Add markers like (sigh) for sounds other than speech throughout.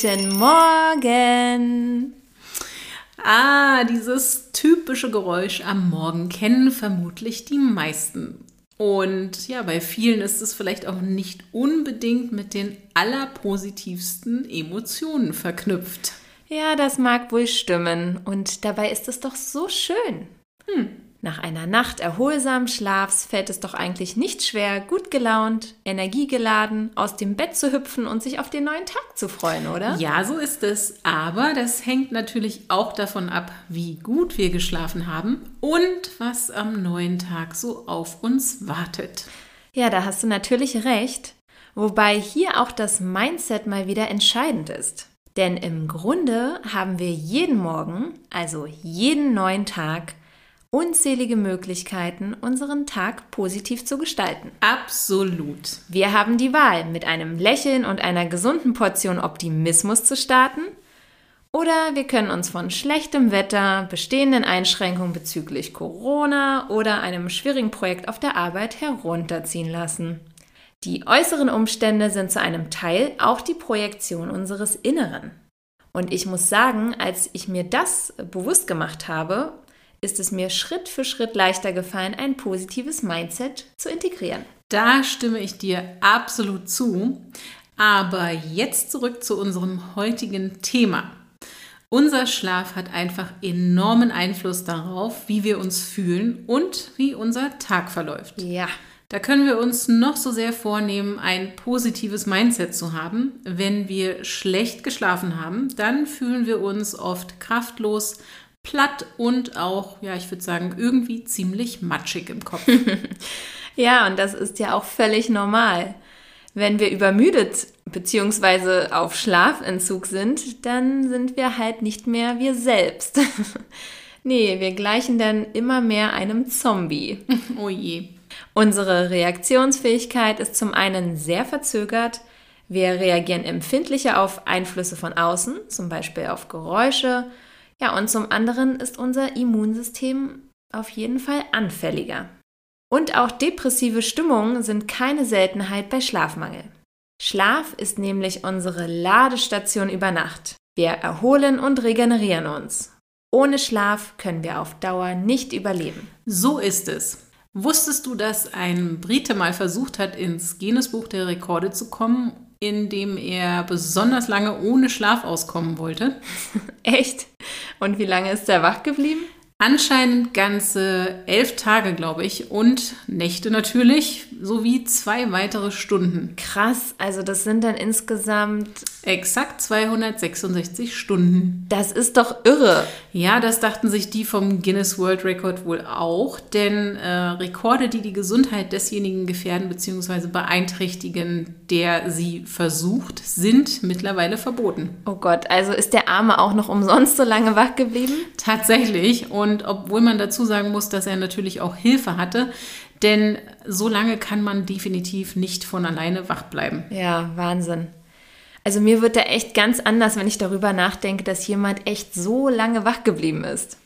Guten Morgen! Ah, dieses typische Geräusch am Morgen kennen vermutlich die meisten. Und ja, bei vielen ist es vielleicht auch nicht unbedingt mit den allerpositivsten Emotionen verknüpft. Ja, das mag wohl stimmen. Und dabei ist es doch so schön. Hm. Nach einer Nacht erholsamen Schlafs fällt es doch eigentlich nicht schwer, gut gelaunt, energiegeladen aus dem Bett zu hüpfen und sich auf den neuen Tag zu freuen, oder? Ja, so ist es. Aber das hängt natürlich auch davon ab, wie gut wir geschlafen haben und was am neuen Tag so auf uns wartet. Ja, da hast du natürlich recht. Wobei hier auch das Mindset mal wieder entscheidend ist. Denn im Grunde haben wir jeden Morgen, also jeden neuen Tag, unzählige Möglichkeiten, unseren Tag positiv zu gestalten. Absolut. Wir haben die Wahl, mit einem Lächeln und einer gesunden Portion Optimismus zu starten. Oder wir können uns von schlechtem Wetter, bestehenden Einschränkungen bezüglich Corona oder einem schwierigen Projekt auf der Arbeit herunterziehen lassen. Die äußeren Umstände sind zu einem Teil auch die Projektion unseres Inneren. Und ich muss sagen, als ich mir das bewusst gemacht habe, ist es mir Schritt für Schritt leichter gefallen, ein positives Mindset zu integrieren. Da stimme ich dir absolut zu. Aber jetzt zurück zu unserem heutigen Thema. Unser Schlaf hat einfach enormen Einfluss darauf, wie wir uns fühlen und wie unser Tag verläuft. Ja. Da können wir uns noch so sehr vornehmen, ein positives Mindset zu haben. Wenn wir schlecht geschlafen haben, dann fühlen wir uns oft kraftlos, platt und auch, ja, ich würde sagen, irgendwie ziemlich matschig im Kopf. (laughs) ja, und das ist ja auch völlig normal. Wenn wir übermüdet bzw. auf Schlafentzug sind, dann sind wir halt nicht mehr wir selbst. (laughs) nee, wir gleichen dann immer mehr einem Zombie. (laughs) Oh je. Unsere Reaktionsfähigkeit ist zum einen sehr verzögert. Wir reagieren empfindlicher auf Einflüsse von außen, zum Beispiel auf Geräusche, ja, und zum anderen ist unser Immunsystem auf jeden Fall anfälliger. Und auch depressive Stimmungen sind keine Seltenheit bei Schlafmangel. Schlaf ist nämlich unsere Ladestation über Nacht. Wir erholen und regenerieren uns. Ohne Schlaf können wir auf Dauer nicht überleben. So ist es. Wusstest du, dass ein Brite mal versucht hat, ins Guinness-Buch der Rekorde zu kommen in dem er besonders lange ohne Schlaf auskommen wollte. (laughs) Echt? Und wie lange ist er wach geblieben? Anscheinend ganze elf Tage, glaube ich, und Nächte natürlich, sowie zwei weitere Stunden. Krass, also das sind dann insgesamt exakt 266 Stunden. Das ist doch irre. Ja, das dachten sich die vom Guinness World Record wohl auch, denn äh, Rekorde, die die Gesundheit desjenigen gefährden bzw. beeinträchtigen, der sie versucht, sind mittlerweile verboten. Oh Gott, also ist der Arme auch noch umsonst so lange wach geblieben? Tatsächlich. Und und obwohl man dazu sagen muss, dass er natürlich auch Hilfe hatte, denn so lange kann man definitiv nicht von alleine wach bleiben. Ja, Wahnsinn. Also mir wird da echt ganz anders, wenn ich darüber nachdenke, dass jemand echt so lange wach geblieben ist.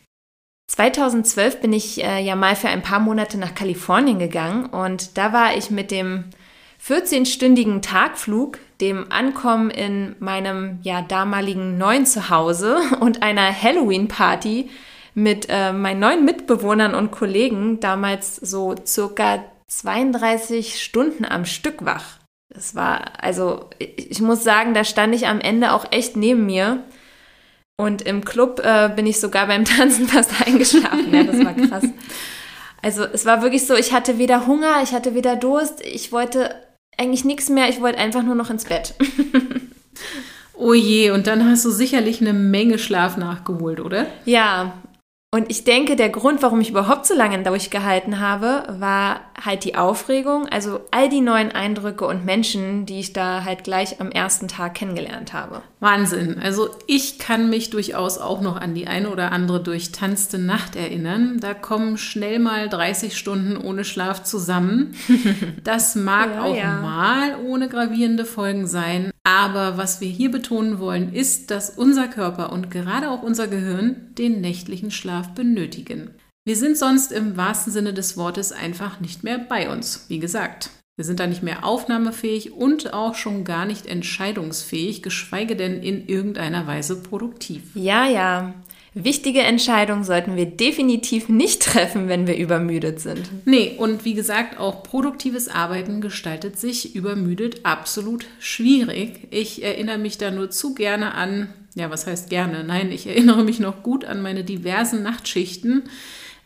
2012 bin ich äh, ja mal für ein paar Monate nach Kalifornien gegangen und da war ich mit dem 14-stündigen Tagflug, dem Ankommen in meinem ja damaligen neuen Zuhause und einer Halloween-Party mit äh, meinen neuen Mitbewohnern und Kollegen damals so circa 32 Stunden am Stück wach. Das war, also ich muss sagen, da stand ich am Ende auch echt neben mir. Und im Club äh, bin ich sogar beim (laughs) Tanzen fast eingeschlafen. Ja, das war krass. Also es war wirklich so, ich hatte weder Hunger, ich hatte weder Durst, ich wollte eigentlich nichts mehr, ich wollte einfach nur noch ins Bett. (laughs) oh je, und dann hast du sicherlich eine Menge Schlaf nachgeholt, oder? Ja, Und ich denke, der Grund, warum ich überhaupt so lange durchgehalten habe, war halt die Aufregung, also all die neuen Eindrücke und Menschen, die ich da halt gleich am ersten Tag kennengelernt habe. Wahnsinn. Also ich kann mich durchaus auch noch an die eine oder andere durchtanzte Nacht erinnern. Da kommen schnell mal 30 Stunden ohne Schlaf zusammen. (laughs) Das mag ja, auch ja. mal ohne gravierende Folgen sein. Aber was wir hier betonen wollen, ist, dass unser Körper und gerade auch unser Gehirn den nächtlichen Schlaf benötigen. Wir sind sonst im wahrsten Sinne des Wortes einfach nicht mehr bei uns, wie gesagt. Wir sind da nicht mehr aufnahmefähig und auch schon gar nicht entscheidungsfähig, geschweige denn in irgendeiner Weise produktiv. Ja, ja. Wichtige Entscheidungen sollten wir definitiv nicht treffen, wenn wir übermüdet sind. Nee, und wie gesagt, auch produktives Arbeiten gestaltet sich übermüdet absolut schwierig. Ich erinnere mich da nur zu gerne an, ja, was heißt gerne? Nein, ich erinnere mich noch gut an meine diversen Nachtschichten.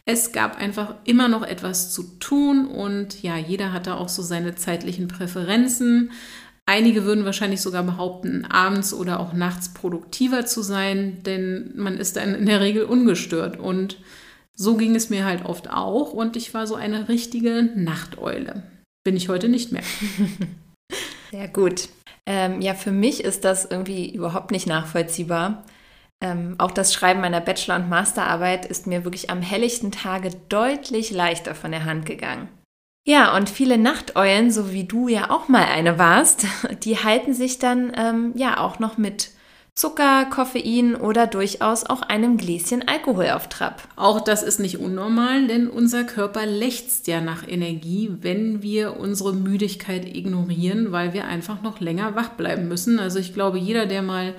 Es gab einfach immer noch etwas zu tun und ja, jeder hatte auch so seine zeitlichen Präferenzen. Einige würden wahrscheinlich sogar behaupten, abends oder auch nachts produktiver zu sein, denn man ist dann in der Regel ungestört. Und so ging es mir halt oft auch und ich war so eine richtige Nachteule. Bin ich heute nicht mehr. (laughs) Sehr gut. Ähm, ja, für mich ist das irgendwie überhaupt nicht nachvollziehbar. Ähm, auch das Schreiben meiner Bachelor- und Masterarbeit ist mir wirklich am helllichten Tage deutlich leichter von der Hand gegangen. Ja, und viele Nachteulen, so wie du ja auch mal eine warst, (laughs) die halten sich dann ähm, ja auch noch mit Zucker, Koffein oder durchaus auch einem Gläschen Alkohol auf Trab. Auch das ist nicht unnormal, denn unser Körper lechzt ja nach Energie, wenn wir unsere Müdigkeit ignorieren, weil wir einfach noch länger wach bleiben müssen. Also ich glaube, jeder, der mal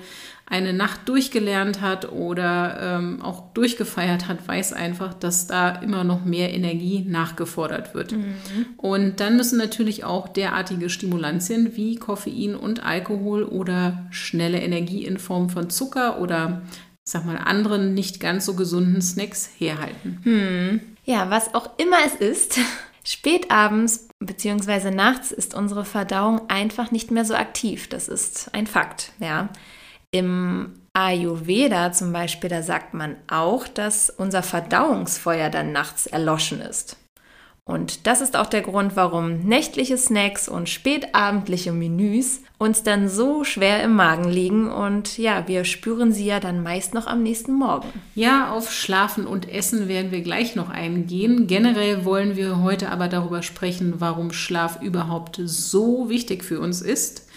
eine Nacht durchgelernt hat oder ähm, auch durchgefeiert hat, weiß einfach, dass da immer noch mehr Energie nachgefordert wird. Mhm. Und dann müssen natürlich auch derartige Stimulantien wie Koffein und Alkohol oder schnelle Energie in Form von Zucker oder sag mal anderen nicht ganz so gesunden Snacks herhalten. Hm. Ja, was auch immer es ist, (laughs) spätabends bzw. nachts ist unsere Verdauung einfach nicht mehr so aktiv. Das ist ein Fakt, ja. Im Ayurveda zum Beispiel, da sagt man auch, dass unser Verdauungsfeuer dann nachts erloschen ist. Und das ist auch der Grund, warum nächtliche Snacks und spätabendliche Menüs uns dann so schwer im Magen liegen und ja, wir spüren sie ja dann meist noch am nächsten Morgen. Ja, auf Schlafen und Essen werden wir gleich noch eingehen. Generell wollen wir heute aber darüber sprechen, warum Schlaf überhaupt so wichtig für uns ist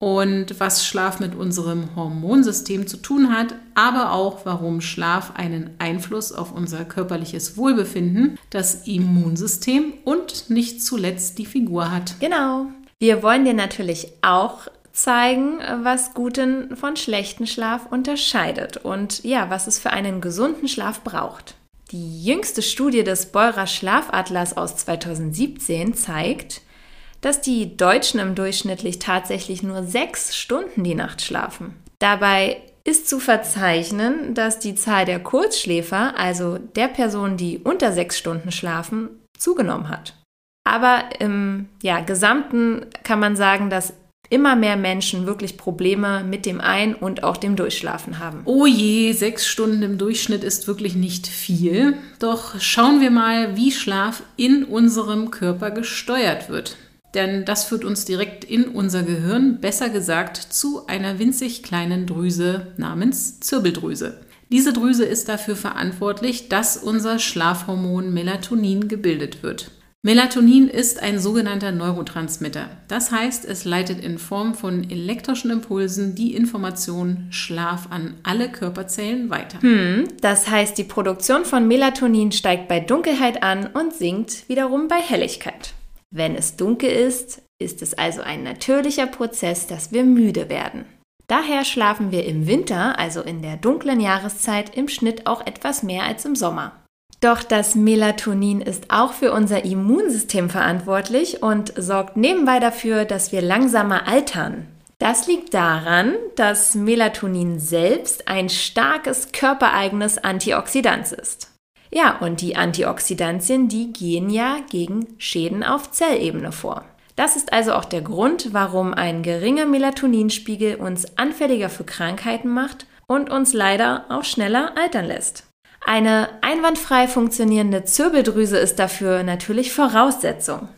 und was Schlaf mit unserem Hormonsystem zu tun hat, aber auch warum Schlaf einen Einfluss auf unser körperliches Wohlbefinden, das Immunsystem und nicht zuletzt die Figur hat. Genau. Wir wollen dir natürlich auch zeigen, was guten von schlechten Schlaf unterscheidet und ja, was es für einen gesunden Schlaf braucht. Die jüngste Studie des Beurer Schlafatlas aus 2017 zeigt, dass die Deutschen im durchschnittlich tatsächlich nur sechs Stunden die Nacht schlafen. Dabei ist zu verzeichnen, dass die Zahl der Kurzschläfer, also der Personen, die unter sechs Stunden schlafen, zugenommen hat. Aber im ja, Gesamten kann man sagen, dass immer mehr Menschen wirklich Probleme mit dem Ein- und auch dem Durchschlafen haben. Oh je, sechs Stunden im Durchschnitt ist wirklich nicht viel. Doch schauen wir mal, wie Schlaf in unserem Körper gesteuert wird denn das führt uns direkt in unser Gehirn, besser gesagt zu einer winzig kleinen Drüse namens Zirbeldrüse. Diese Drüse ist dafür verantwortlich, dass unser Schlafhormon Melatonin gebildet wird. Melatonin ist ein sogenannter Neurotransmitter. Das heißt, es leitet in Form von elektrischen Impulsen die Information Schlaf an alle Körperzellen weiter. Hm, das heißt, die Produktion von Melatonin steigt bei Dunkelheit an und sinkt wiederum bei Helligkeit. Wenn es dunkel ist, ist es also ein natürlicher Prozess, dass wir müde werden. Daher schlafen wir im Winter, also in der dunklen Jahreszeit, im Schnitt auch etwas mehr als im Sommer. Doch das Melatonin ist auch für unser Immunsystem verantwortlich und sorgt nebenbei dafür, dass wir langsamer altern. Das liegt daran, dass Melatonin selbst ein starkes körpereigenes Antioxidant ist. Ja, und die Antioxidantien, die gehen ja gegen Schäden auf Zellebene vor. Das ist also auch der Grund, warum ein geringer Melatoninspiegel uns anfälliger für Krankheiten macht und uns leider auch schneller altern lässt. Eine einwandfrei funktionierende Zirbeldrüse ist dafür natürlich Voraussetzung.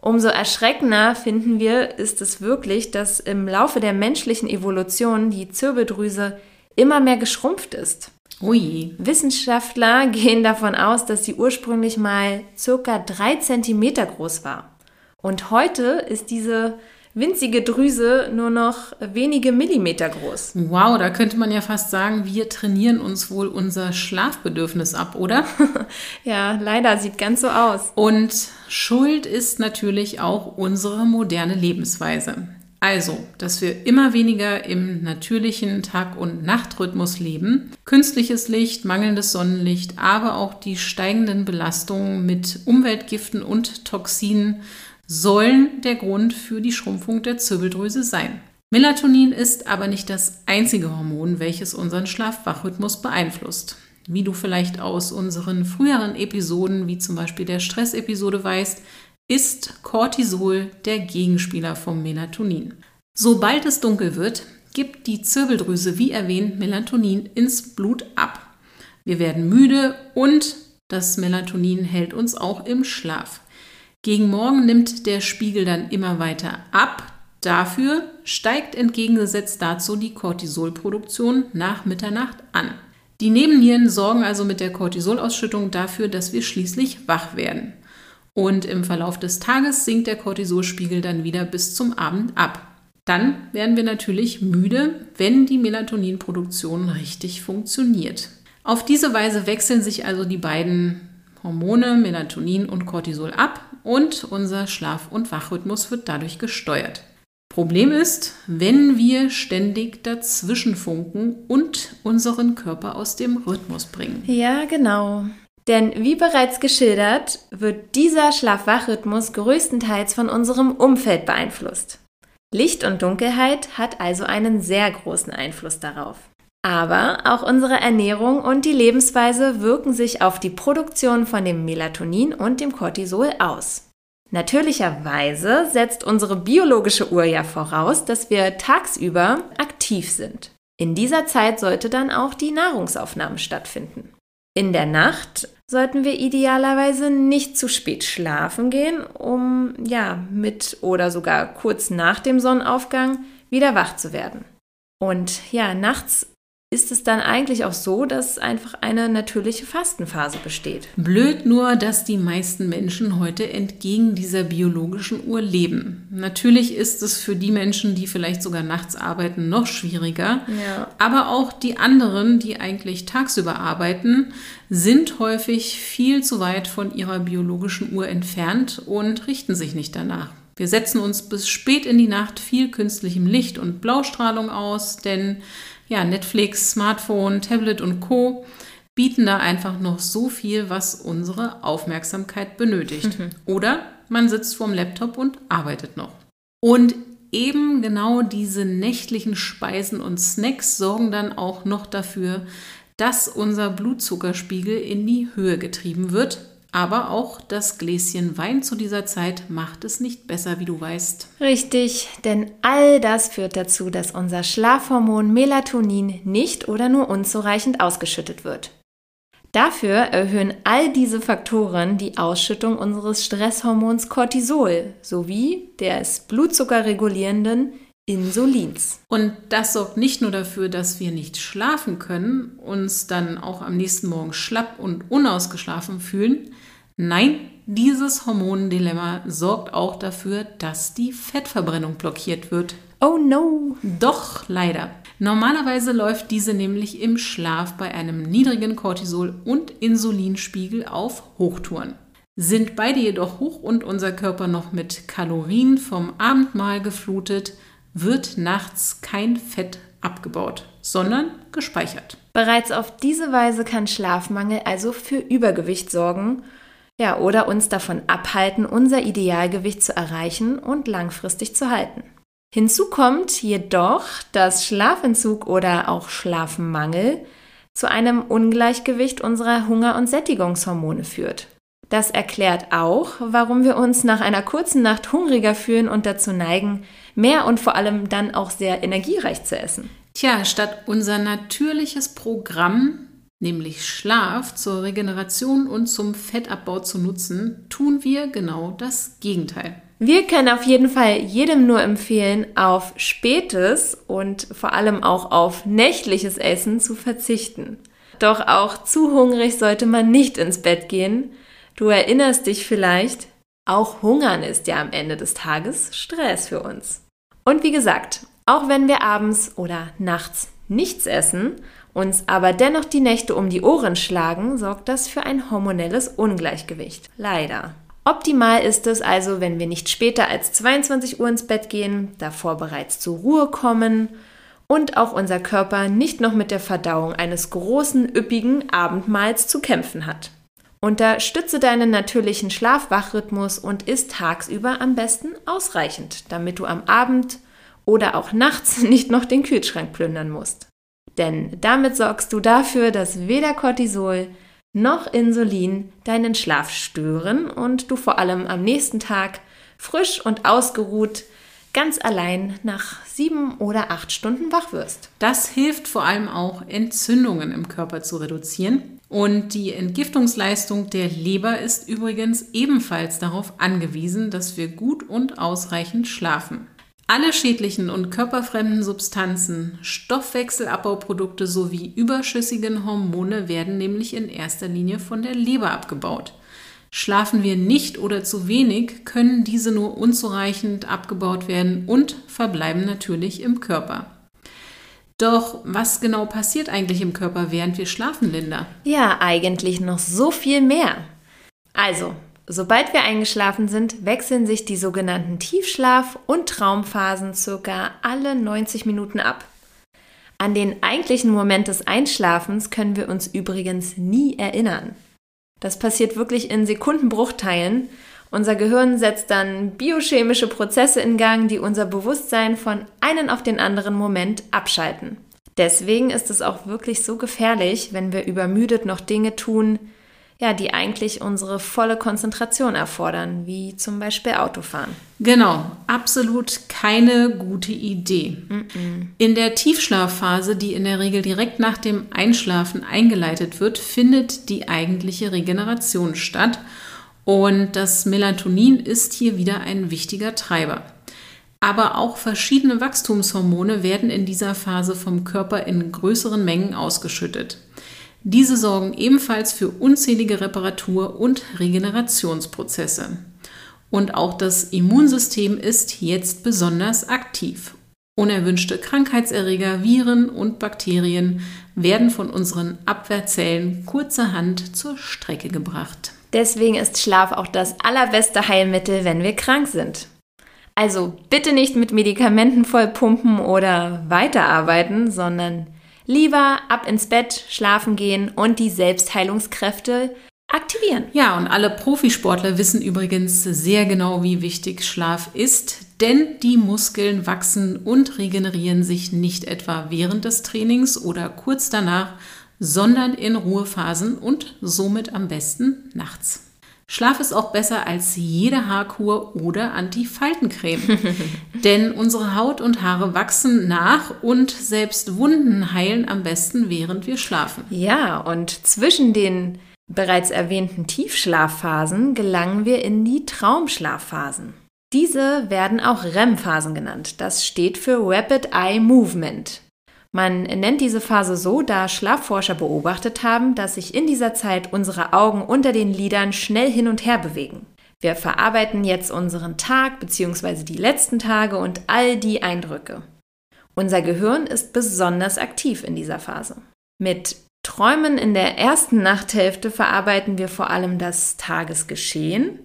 Umso erschreckender finden wir, ist es wirklich, dass im Laufe der menschlichen Evolution die Zirbeldrüse immer mehr geschrumpft ist. Ui. Wissenschaftler (laughs) gehen davon aus, dass sie ursprünglich mal circa drei Zentimeter groß war. Und heute ist diese winzige Drüse nur noch wenige Millimeter groß. Wow, da könnte man ja fast sagen, wir trainieren uns wohl unser Schlafbedürfnis ab, oder? (laughs) ja, leider sieht ganz so aus. Und Schuld ist natürlich auch unsere moderne Lebensweise. Also, dass wir immer weniger im natürlichen Tag- und Nachtrhythmus leben, künstliches Licht, mangelndes Sonnenlicht, aber auch die steigenden Belastungen mit Umweltgiften und Toxinen sollen der Grund für die Schrumpfung der Zirbeldrüse sein. Melatonin ist aber nicht das einzige Hormon, welches unseren Schlafwachrhythmus beeinflusst. Wie du vielleicht aus unseren früheren Episoden, wie zum Beispiel der Stressepisode weißt, ist Cortisol der Gegenspieler vom Melatonin. Sobald es dunkel wird, gibt die Zirbeldrüse, wie erwähnt, Melatonin ins Blut ab. Wir werden müde und das Melatonin hält uns auch im Schlaf. Gegen Morgen nimmt der Spiegel dann immer weiter ab. Dafür steigt entgegengesetzt dazu die Cortisolproduktion nach Mitternacht an. Die Nebennieren sorgen also mit der Cortisolausschüttung dafür, dass wir schließlich wach werden. Und im Verlauf des Tages sinkt der Cortisolspiegel dann wieder bis zum Abend ab. Dann werden wir natürlich müde, wenn die Melatoninproduktion richtig funktioniert. Auf diese Weise wechseln sich also die beiden Hormone Melatonin und Cortisol ab und unser Schlaf- und Wachrhythmus wird dadurch gesteuert. Problem ist, wenn wir ständig dazwischen funken und unseren Körper aus dem Rhythmus bringen. Ja, genau. Denn wie bereits geschildert, wird dieser Schlaf-Wach-Rhythmus größtenteils von unserem Umfeld beeinflusst. Licht und Dunkelheit hat also einen sehr großen Einfluss darauf. Aber auch unsere Ernährung und die Lebensweise wirken sich auf die Produktion von dem Melatonin und dem Cortisol aus. Natürlicherweise setzt unsere biologische Uhr ja voraus, dass wir tagsüber aktiv sind. In dieser Zeit sollte dann auch die Nahrungsaufnahme stattfinden. In der Nacht sollten wir idealerweise nicht zu spät schlafen gehen, um ja mit oder sogar kurz nach dem Sonnenaufgang wieder wach zu werden. Und ja, nachts ist es dann eigentlich auch so, dass einfach eine natürliche Fastenphase besteht. Blöd nur, dass die meisten Menschen heute entgegen dieser biologischen Uhr leben. Natürlich ist es für die Menschen, die vielleicht sogar nachts arbeiten, noch schwieriger. Ja. Aber auch die anderen, die eigentlich tagsüber arbeiten, sind häufig viel zu weit von ihrer biologischen Uhr entfernt und richten sich nicht danach. Wir setzen uns bis spät in die Nacht viel künstlichem Licht und Blaustrahlung aus, denn ja, Netflix, Smartphone, Tablet und Co. bieten da einfach noch so viel, was unsere Aufmerksamkeit benötigt. Mhm. Oder man sitzt vorm Laptop und arbeitet noch. Und eben genau diese nächtlichen Speisen und Snacks sorgen dann auch noch dafür, dass unser Blutzuckerspiegel in die Höhe getrieben wird aber auch das Gläschen Wein zu dieser Zeit macht es nicht besser, wie du weißt. Richtig, denn all das führt dazu, dass unser Schlafhormon Melatonin nicht oder nur unzureichend ausgeschüttet wird. Dafür erhöhen all diese Faktoren die Ausschüttung unseres Stresshormons Cortisol sowie des blutzuckerregulierenden Insulins. Und das sorgt nicht nur dafür, dass wir nicht schlafen können, uns dann auch am nächsten Morgen schlapp und unausgeschlafen fühlen. Nein, dieses Hormondilemma sorgt auch dafür, dass die Fettverbrennung blockiert wird. Oh no! Doch, leider. Normalerweise läuft diese nämlich im Schlaf bei einem niedrigen Cortisol- und Insulinspiegel auf Hochtouren. Sind beide jedoch hoch und unser Körper noch mit Kalorien vom Abendmahl geflutet, wird nachts kein Fett abgebaut, sondern gespeichert. Bereits auf diese Weise kann Schlafmangel also für Übergewicht sorgen, ja, oder uns davon abhalten, unser Idealgewicht zu erreichen und langfristig zu halten. Hinzu kommt jedoch, dass Schlafentzug oder auch Schlafmangel zu einem Ungleichgewicht unserer Hunger- und Sättigungshormone führt. Das erklärt auch, warum wir uns nach einer kurzen Nacht hungriger fühlen und dazu neigen, mehr und vor allem dann auch sehr energiereich zu essen. Tja, statt unser natürliches Programm nämlich Schlaf zur Regeneration und zum Fettabbau zu nutzen, tun wir genau das Gegenteil. Wir können auf jeden Fall jedem nur empfehlen, auf spätes und vor allem auch auf nächtliches Essen zu verzichten. Doch auch zu hungrig sollte man nicht ins Bett gehen. Du erinnerst dich vielleicht, auch Hungern ist ja am Ende des Tages Stress für uns. Und wie gesagt, auch wenn wir abends oder nachts nichts essen, uns aber dennoch die Nächte um die Ohren schlagen, sorgt das für ein hormonelles Ungleichgewicht. Leider. Optimal ist es also, wenn wir nicht später als 22 Uhr ins Bett gehen, davor bereits zur Ruhe kommen und auch unser Körper nicht noch mit der Verdauung eines großen, üppigen Abendmahls zu kämpfen hat. Unterstütze deinen natürlichen Schlaf-Wach-Rhythmus und isst tagsüber am besten ausreichend, damit du am Abend oder auch nachts (laughs) nicht noch den Kühlschrank plündern musst. Denn damit sorgst du dafür, dass weder Cortisol noch Insulin deinen Schlaf stören und du vor allem am nächsten Tag frisch und ausgeruht ganz allein nach sieben oder acht Stunden wach wirst. Das hilft vor allem auch, Entzündungen im Körper zu reduzieren. Und die Entgiftungsleistung der Leber ist übrigens ebenfalls darauf angewiesen, dass wir gut und ausreichend schlafen. Alle schädlichen und körperfremden Substanzen, Stoffwechselabbauprodukte sowie überschüssigen Hormone werden nämlich in erster Linie von der Leber abgebaut. Schlafen wir nicht oder zu wenig, können diese nur unzureichend abgebaut werden und verbleiben natürlich im Körper. Doch was genau passiert eigentlich im Körper, während wir schlafen, Linda? Ja, eigentlich noch so viel mehr. Also, sobald wir eingeschlafen sind, wechseln sich die sogenannten Tiefschlaf- und Traumphasen circa alle 90 Minuten ab. An den eigentlichen Moment des Einschlafens können wir uns übrigens nie erinnern. Das passiert wirklich in Sekundenbruchteilen. Unser Gehirn setzt dann biochemische Prozesse in Gang, die unser Bewusstsein von einem auf den anderen Moment abschalten. Deswegen ist es auch wirklich so gefährlich, wenn wir übermüdet noch Dinge tun, ja, die eigentlich unsere volle Konzentration erfordern, wie zum Beispiel Autofahren. Genau, absolut keine gute Idee. Mm -mm. In der Tiefschlafphase, die in der Regel direkt nach dem Einschlafen eingeleitet wird, findet die eigentliche Regeneration statt und das Melatonin ist hier wieder ein wichtiger Treiber. Aber auch verschiedene Wachstumshormone werden in dieser Phase vom Körper in größeren Mengen ausgeschüttet. Diese sorgen ebenfalls für unzählige Reparatur- und Regenerationsprozesse. Und auch das Immunsystem ist jetzt besonders aktiv. Unerwünschte Krankheitserreger, Viren und Bakterien werden von unseren Abwehrzellen kurzerhand zur Strecke gebracht. Deswegen ist Schlaf auch das allerbeste Heilmittel, wenn wir krank sind. Also bitte nicht mit Medikamenten vollpumpen oder weiterarbeiten, sondern Lieber ab ins Bett, schlafen gehen und die Selbstheilungskräfte aktivieren. Ja, und alle Profisportler wissen übrigens sehr genau, wie wichtig Schlaf ist, denn die Muskeln wachsen und regenerieren sich nicht etwa während des Trainings oder kurz danach, sondern in Ruhephasen und somit am besten nachts. Schlaf ist auch besser als jede Haarkur oder Antifaltencreme. (laughs) Denn unsere Haut und Haare wachsen nach und selbst Wunden heilen am besten, während wir schlafen. Ja, und zwischen den bereits erwähnten Tiefschlafphasen gelangen wir in die Traumschlafphasen. Diese werden auch REM-Phasen genannt. Das steht für Rapid Eye Movement. Man nennt diese Phase so, da Schlafforscher beobachtet haben, dass sich in dieser Zeit unsere Augen unter den Lidern schnell hin und her bewegen. Wir verarbeiten jetzt unseren Tag bzw. die letzten Tage und all die Eindrücke. Unser Gehirn ist besonders aktiv in dieser Phase. Mit Träumen in der ersten Nachthälfte verarbeiten wir vor allem das Tagesgeschehen.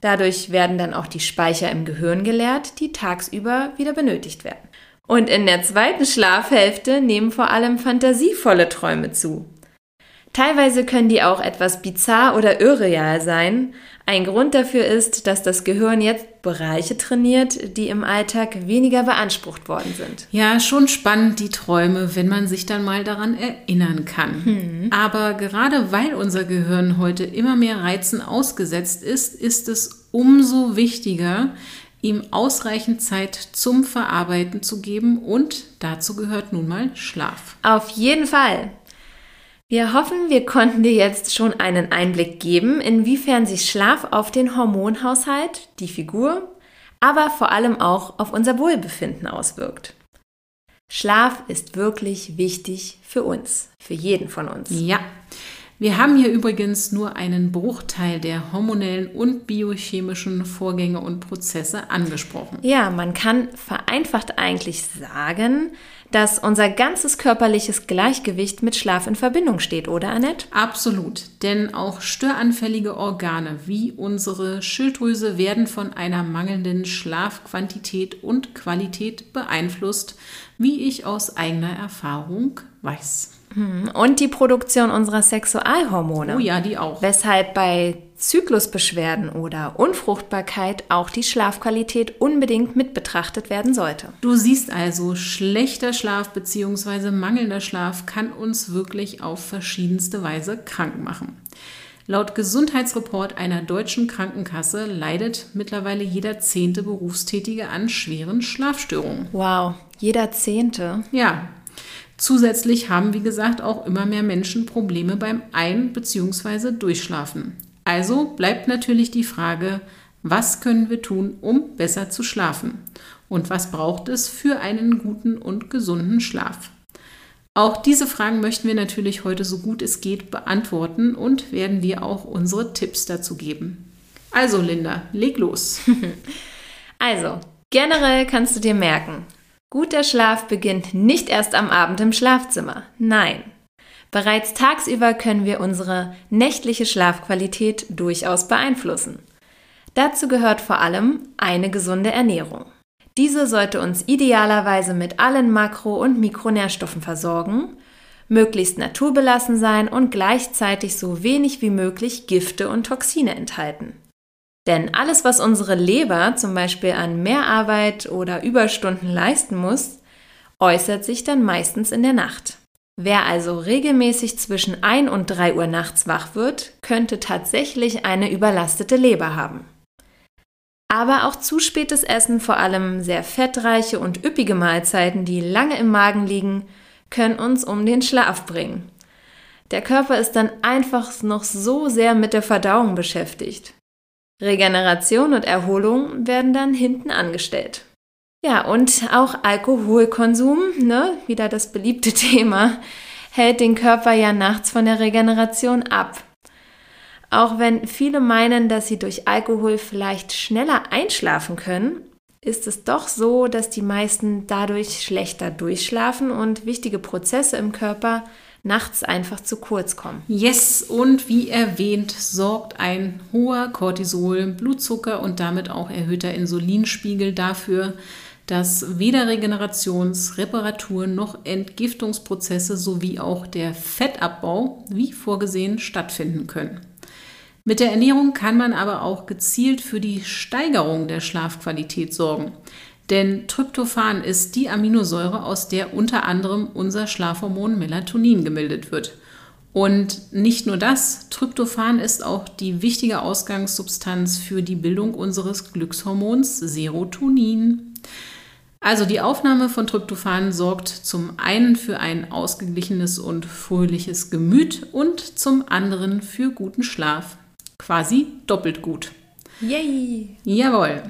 Dadurch werden dann auch die Speicher im Gehirn geleert, die tagsüber wieder benötigt werden. Und in der zweiten Schlafhälfte nehmen vor allem fantasievolle Träume zu. Teilweise können die auch etwas bizarr oder irreal sein. Ein Grund dafür ist, dass das Gehirn jetzt Bereiche trainiert, die im Alltag weniger beansprucht worden sind. Ja, schon spannend die Träume, wenn man sich dann mal daran erinnern kann. Hm. Aber gerade weil unser Gehirn heute immer mehr Reizen ausgesetzt ist, ist es umso wichtiger, ihm ausreichend Zeit zum Verarbeiten zu geben und dazu gehört nun mal Schlaf. Auf jeden Fall. Wir hoffen, wir konnten dir jetzt schon einen Einblick geben, inwiefern sich Schlaf auf den Hormonhaushalt, die Figur, aber vor allem auch auf unser Wohlbefinden auswirkt. Schlaf ist wirklich wichtig für uns, für jeden von uns. Ja. Wir haben hier übrigens nur einen Bruchteil der hormonellen und biochemischen Vorgänge und Prozesse angesprochen. Ja, man kann vereinfacht eigentlich sagen, dass unser ganzes körperliches Gleichgewicht mit Schlaf in Verbindung steht, oder Annette? Absolut, denn auch störanfällige Organe wie unsere Schilddrüse werden von einer mangelnden Schlafquantität und Qualität beeinflusst, wie ich aus eigener Erfahrung weiß. Hm, und die Produktion unserer Sexualhormone. Oh ja, die auch. Weshalb bei Zyklusbeschwerden oder Unfruchtbarkeit auch die Schlafqualität unbedingt mit betrachtet werden sollte. Du siehst also, schlechter Schlaf bzw. mangelnder Schlaf kann uns wirklich auf verschiedenste Weise krank machen. Laut Gesundheitsreport einer deutschen Krankenkasse leidet mittlerweile jeder zehnte Berufstätige an schweren Schlafstörungen. Wow, jeder zehnte? Ja, Zusätzlich haben, wie gesagt, auch immer mehr Menschen Probleme beim Ein- bzw. Durchschlafen. Also bleibt natürlich die Frage, was können wir tun, um besser zu schlafen? Und was braucht es für einen guten und gesunden Schlaf? Auch diese Fragen möchten wir natürlich heute so gut es geht beantworten und werden dir auch unsere Tipps dazu geben. Also Linda, leg los. (laughs) also, generell kannst du dir merken, Guter Schlaf beginnt nicht erst am Abend im Schlafzimmer. Nein. Bereits tagsüber können wir unsere nächtliche Schlafqualität durchaus beeinflussen. Dazu gehört vor allem eine gesunde Ernährung. Diese sollte uns idealerweise mit allen Makro- und Mikronährstoffen versorgen, möglichst naturbelassen sein und gleichzeitig so wenig wie möglich Gifte und Toxine enthalten. Denn alles, was unsere Leber zum Beispiel an Mehrarbeit oder Überstunden leisten muss, äußert sich dann meistens in der Nacht. Wer also regelmäßig zwischen 1 und 3 Uhr nachts wach wird, könnte tatsächlich eine überlastete Leber haben. Aber auch zu spätes Essen, vor allem sehr fettreiche und üppige Mahlzeiten, die lange im Magen liegen, können uns um den Schlaf bringen. Der Körper ist dann einfach noch so sehr mit der Verdauung beschäftigt. Regeneration und Erholung werden dann hinten angestellt. Ja, und auch Alkoholkonsum, ne, wieder das beliebte (laughs) Thema, hält den Körper ja nachts von der Regeneration ab. Auch wenn viele meinen, dass sie durch Alkohol vielleicht schneller einschlafen können, ist es doch so, dass die meisten dadurch schlechter durchschlafen und wichtige Prozesse im Körper nachts einfach zu kurz kommen. Yes, und wie erwähnt, sorgt ein hoher Cortisol, Blutzucker und damit auch erhöhter Insulinspiegel dafür, dass weder Regenerations-, Reparatur- noch Entgiftungsprozesse sowie auch der Fettabbau wie vorgesehen stattfinden können. Mit der Ernährung kann man aber auch gezielt für die Steigerung der Schlafqualität sorgen. Denn Tryptophan ist die Aminosäure, aus der unter anderem unser Schlafhormon Melatonin gebildet wird. Und nicht nur das, Tryptophan ist auch die wichtige Ausgangssubstanz für die Bildung unseres Glückshormons Serotonin. Also die Aufnahme von Tryptophan sorgt zum einen für ein ausgeglichenes und fröhliches Gemüt und zum anderen für guten Schlaf. Quasi doppelt gut. Yay! Jawohl.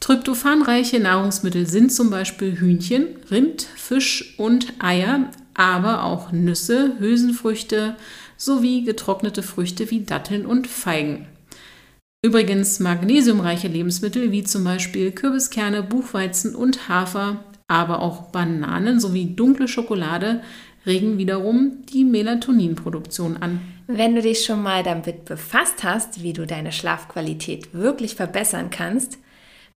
Tryptophanreiche Nahrungsmittel sind zum Beispiel Hühnchen, Rind, Fisch und Eier, aber auch Nüsse, Hülsenfrüchte sowie getrocknete Früchte wie Datteln und Feigen. Übrigens magnesiumreiche Lebensmittel wie zum Beispiel Kürbiskerne, Buchweizen und Hafer, aber auch Bananen sowie dunkle Schokolade regen wiederum die Melatoninproduktion an. Wenn du dich schon mal damit befasst hast, wie du deine Schlafqualität wirklich verbessern kannst,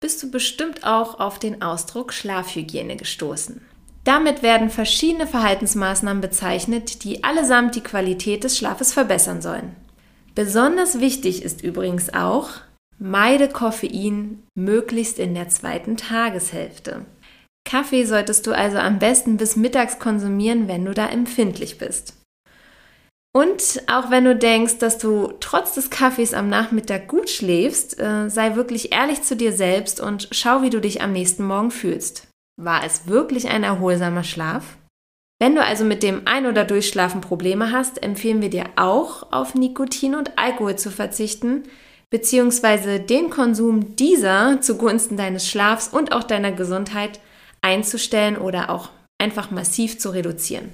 bist du bestimmt auch auf den Ausdruck Schlafhygiene gestoßen. Damit werden verschiedene Verhaltensmaßnahmen bezeichnet, die allesamt die Qualität des Schlafes verbessern sollen. Besonders wichtig ist übrigens auch, meide Koffein möglichst in der zweiten Tageshälfte. Kaffee solltest du also am besten bis mittags konsumieren, wenn du da empfindlich bist. Und auch wenn du denkst, dass du trotz des Kaffees am Nachmittag gut schläfst, äh, sei wirklich ehrlich zu dir selbst und schau, wie du dich am nächsten Morgen fühlst. War es wirklich ein erholsamer Schlaf? Wenn du also mit dem Ein- oder Durchschlafen Probleme hast, empfehlen wir dir auch, auf Nikotin und Alkohol zu verzichten, beziehungsweise den Konsum dieser zugunsten deines Schlafs und auch deiner Gesundheit einzustellen oder auch einfach massiv zu reduzieren.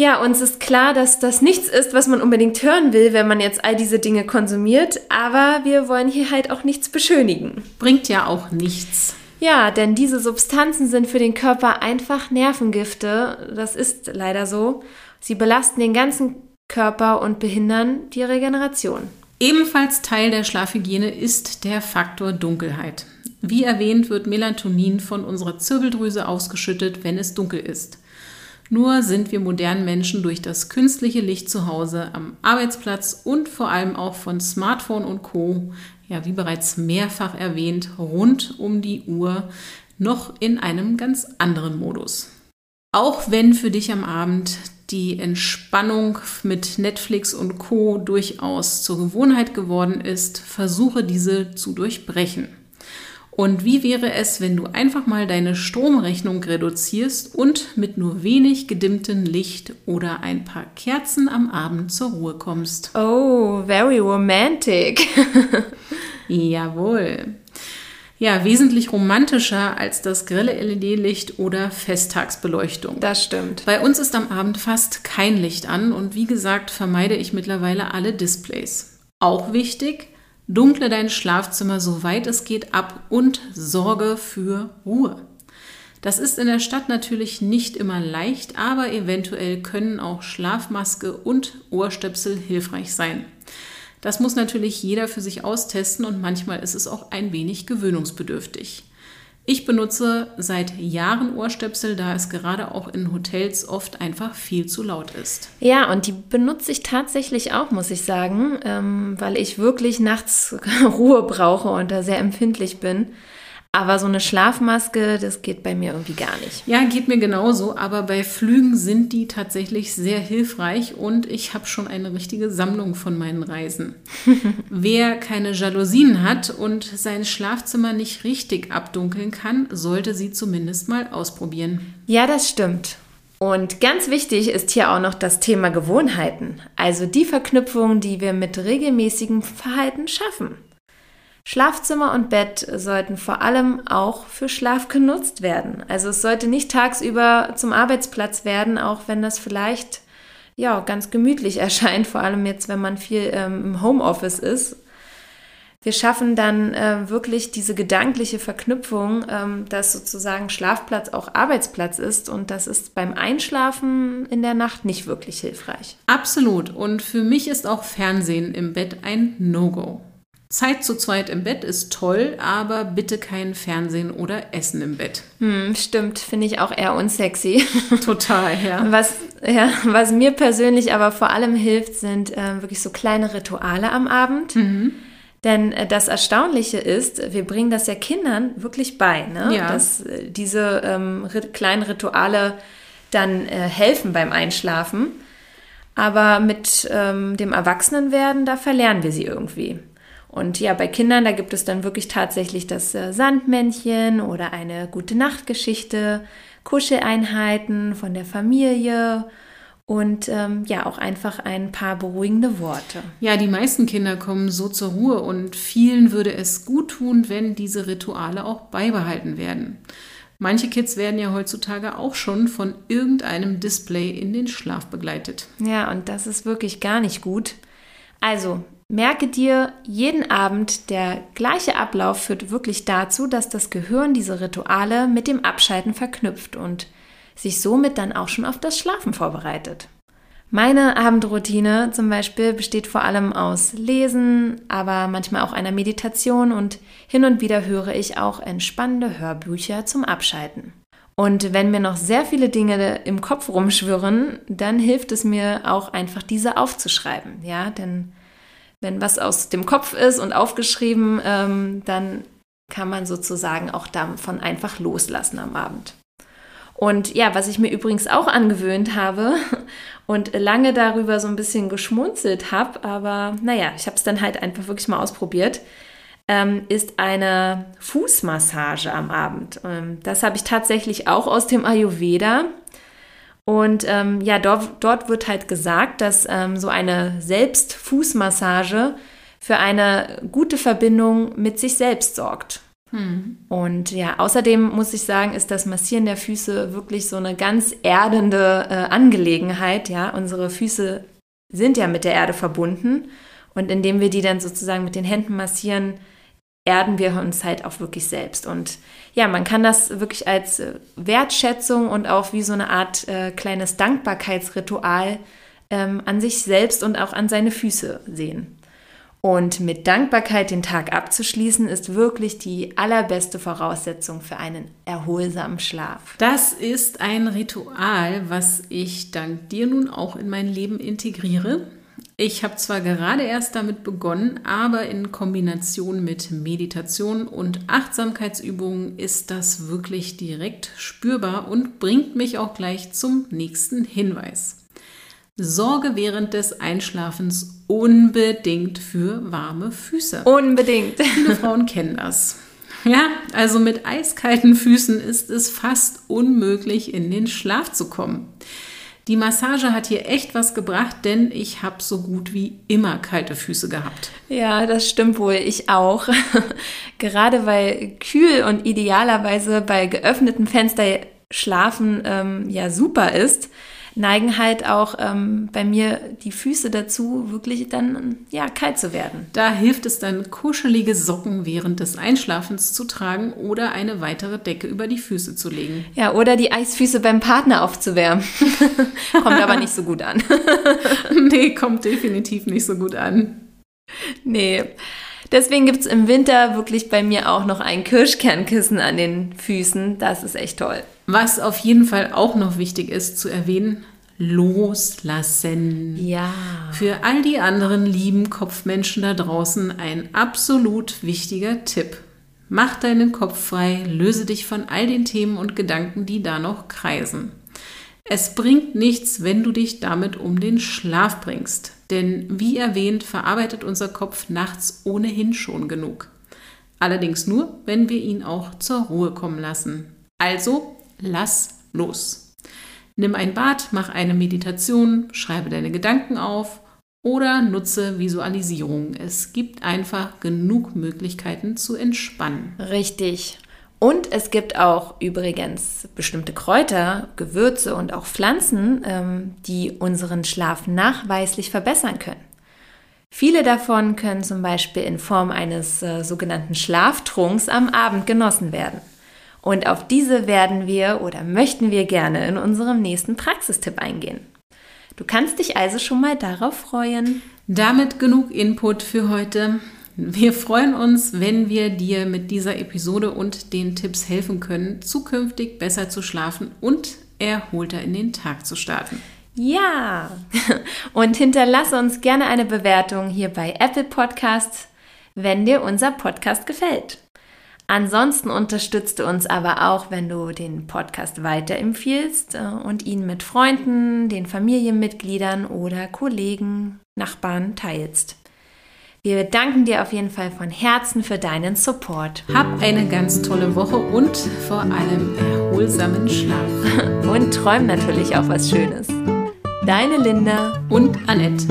Ja, uns ist klar, dass das nichts ist, was man unbedingt hören will, wenn man jetzt all diese Dinge konsumiert, aber wir wollen hier halt auch nichts beschönigen. Bringt ja auch nichts. Ja, denn diese Substanzen sind für den Körper einfach Nervengifte. Das ist leider so. Sie belasten den ganzen Körper und behindern die Regeneration. Ebenfalls Teil der Schlafhygiene ist der Faktor Dunkelheit. Wie erwähnt wird Melatonin von unserer Zirbeldrüse ausgeschüttet, wenn es dunkel ist. Nur sind wir modernen Menschen durch das künstliche Licht zu Hause, am Arbeitsplatz und vor allem auch von Smartphone und Co ja, wie bereits mehrfach erwähnt, rund um die Uhr noch in einem ganz anderen Modus. Auch wenn für dich am Abend die Entspannung mit Netflix und Co durchaus zur Gewohnheit geworden ist, versuche diese zu durchbrechen. Und wie wäre es, wenn du einfach mal deine Stromrechnung reduzierst und mit nur wenig gedimmtem Licht oder ein paar Kerzen am Abend zur Ruhe kommst? Oh, very romantic. (laughs) Jawohl. Ja, wesentlich romantischer als das grelle LED-Licht oder Festtagsbeleuchtung. Das stimmt. Bei uns ist am Abend fast kein Licht an und wie gesagt vermeide ich mittlerweile alle Displays. Auch wichtig, Dunkle dein Schlafzimmer so weit es geht ab und sorge für Ruhe. Das ist in der Stadt natürlich nicht immer leicht, aber eventuell können auch Schlafmaske und Ohrstöpsel hilfreich sein. Das muss natürlich jeder für sich austesten und manchmal ist es auch ein wenig gewöhnungsbedürftig. Ich benutze seit Jahren Ohrstöpsel, da es gerade auch in Hotels oft einfach viel zu laut ist. Ja, und die benutze ich tatsächlich auch, muss ich sagen, ähm, weil ich wirklich nachts (laughs) Ruhe brauche und da sehr empfindlich bin. Aber so eine Schlafmaske, das geht bei mir irgendwie gar nicht. Ja, geht mir genauso. Aber bei Flügen sind die tatsächlich sehr hilfreich und ich habe schon eine richtige Sammlung von meinen Reisen. (laughs) Wer keine Jalousien hat und sein Schlafzimmer nicht richtig abdunkeln kann, sollte sie zumindest mal ausprobieren. Ja, das stimmt. Und ganz wichtig ist hier auch noch das Thema Gewohnheiten, also die Verknüpfung, die wir mit regelmäßigem Verhalten schaffen. Schlafzimmer und Bett sollten vor allem auch für Schlaf genutzt werden. Also es sollte nicht tagsüber zum Arbeitsplatz werden, auch wenn das vielleicht ja ganz gemütlich (laughs) erscheint, vor allem jetzt, wenn man viel ähm, im Homeoffice ist. Wir schaffen dann äh, wirklich diese gedankliche Verknüpfung, ähm, dass sozusagen Schlafplatz auch Arbeitsplatz ist und das ist beim Einschlafen in der Nacht nicht wirklich hilfreich. Absolut. Und für mich ist auch Fernsehen im Bett ein No-Go. Zeit zu zweit im Bett ist toll, aber bitte kein Fernsehen oder Essen im Bett. Hm, stimmt, finde ich auch eher unsexy. (laughs) Total, ja. Was, ja. was mir persönlich aber vor allem hilft, sind äh, wirklich so kleine Rituale am Abend. Mhm. Denn äh, das Erstaunliche ist, wir bringen das ja Kindern wirklich bei, ne? ja. dass äh, diese ähm, kleinen Rituale dann äh, helfen beim Einschlafen. Aber mit ähm, dem Erwachsenenwerden, da verlernen wir sie irgendwie. Und ja, bei Kindern, da gibt es dann wirklich tatsächlich das äh, Sandmännchen oder eine gute Nachtgeschichte, Kuscheleinheiten von der Familie und ähm, ja, auch einfach ein paar beruhigende Worte. Ja, die meisten Kinder kommen so zur Ruhe und vielen würde es gut tun, wenn diese Rituale auch beibehalten werden. Manche Kids werden ja heutzutage auch schon von irgendeinem Display in den Schlaf begleitet. Ja, und das ist wirklich gar nicht gut. Also, Merke dir, jeden Abend der gleiche Ablauf führt wirklich dazu, dass das Gehirn diese Rituale mit dem Abschalten verknüpft und sich somit dann auch schon auf das Schlafen vorbereitet. Meine Abendroutine zum Beispiel besteht vor allem aus Lesen, aber manchmal auch einer Meditation und hin und wieder höre ich auch entspannende Hörbücher zum Abschalten. Und wenn mir noch sehr viele Dinge im Kopf rumschwirren, dann hilft es mir auch einfach diese aufzuschreiben, ja, denn wenn was aus dem Kopf ist und aufgeschrieben, ähm, dann kann man sozusagen auch davon einfach loslassen am Abend. Und ja, was ich mir übrigens auch angewöhnt habe (laughs) und lange darüber so ein bisschen geschmunzelt habe, aber naja, ich habe es dann halt einfach wirklich mal ausprobiert, ähm, ist eine Fußmassage am Abend. Ähm, das habe ich tatsächlich auch aus dem Ayurveda. Und ähm, ja, dort, dort wird halt gesagt, dass ähm, so eine Selbstfußmassage für eine gute Verbindung mit sich selbst sorgt. Hm. Und ja, außerdem muss ich sagen, ist das Massieren der Füße wirklich so eine ganz erdende äh, Angelegenheit. Ja, unsere Füße sind ja mit der Erde verbunden. Und indem wir die dann sozusagen mit den Händen massieren, erden wir uns halt auch wirklich selbst. Und ja, man kann das wirklich als äh, Wertschätzung und auch wie so eine Art äh, kleines Dankbarkeitsritual ähm, an sich selbst und auch an seine Füße sehen. Und mit Dankbarkeit den Tag abzuschließen, ist wirklich die allerbeste Voraussetzung für einen erholsamen Schlaf. Das ist ein Ritual, was ich dank dir nun auch in mein Leben integriere. Ich habe zwar gerade erst damit begonnen, aber in Kombination mit Meditation und Achtsamkeitsübungen ist das wirklich direkt spürbar und bringt mich auch gleich zum nächsten Hinweis. Sorge während des Einschlafens unbedingt für warme Füße. Unbedingt. (laughs) Viele Frauen kennen das. Ja, also mit eiskalten Füßen ist es fast unmöglich, in den Schlaf zu kommen. Die Massage hat hier echt was gebracht, denn ich habe so gut wie immer kalte Füße gehabt. Ja, das stimmt wohl. Ich auch. (laughs) Gerade weil kühl und idealerweise bei geöffnetem Fenster schlafen ähm, ja super ist, neigen halt auch ähm, bei mir die Füße dazu, wirklich dann ja kalt zu werden. Da hilft es dann, kuschelige Socken während des Einschlafens zu tragen oder eine weitere Decke über die Füße zu legen. Ja, oder die Eisfüße beim Partner aufzuwärmen. (laughs) kommt aber nicht so gut an. (laughs) nee, kommt definitiv nicht so gut an. Nee. Deswegen gibt es im Winter wirklich bei mir auch noch ein Kirschkernkissen an den Füßen. Das ist echt toll. Was auf jeden Fall auch noch wichtig ist zu erwähnen, loslassen. Ja. Für all die anderen lieben Kopfmenschen da draußen ein absolut wichtiger Tipp. Mach deinen Kopf frei, löse dich von all den Themen und Gedanken, die da noch kreisen. Es bringt nichts, wenn du dich damit um den Schlaf bringst. Denn wie erwähnt, verarbeitet unser Kopf nachts ohnehin schon genug. Allerdings nur, wenn wir ihn auch zur Ruhe kommen lassen. Also lass los. Nimm ein Bad, mach eine Meditation, schreibe deine Gedanken auf oder nutze Visualisierung. Es gibt einfach genug Möglichkeiten zu entspannen. Richtig. Und es gibt auch übrigens bestimmte Kräuter, Gewürze und auch Pflanzen, ähm, die unseren Schlaf nachweislich verbessern können. Viele davon können zum Beispiel in Form eines äh, sogenannten Schlaftrunks am Abend genossen werden. Und auf diese werden wir oder möchten wir gerne in unserem nächsten Praxistipp eingehen. Du kannst dich also schon mal darauf freuen. Damit genug Input für heute. Wir freuen uns, wenn wir dir mit dieser Episode und den Tipps helfen können, zukünftig besser zu schlafen und erholter in den Tag zu starten. Ja, (laughs) und hinterlasse uns gerne eine Bewertung hier bei Apple Podcasts, wenn dir unser Podcast gefällt. Ansonsten unterstützt du uns aber auch, wenn du den Podcast weiterempfiehlst äh, und ihn mit Freunden, den Familienmitgliedern oder Kollegen, Nachbarn teilst. Wir danken dir auf jeden Fall von Herzen für deinen Support. Hab eine ganz tolle Woche und vor allem erholsamen Schlaf. (laughs) Und träum natürlich auch was Schönes. Deine Linda und Annette.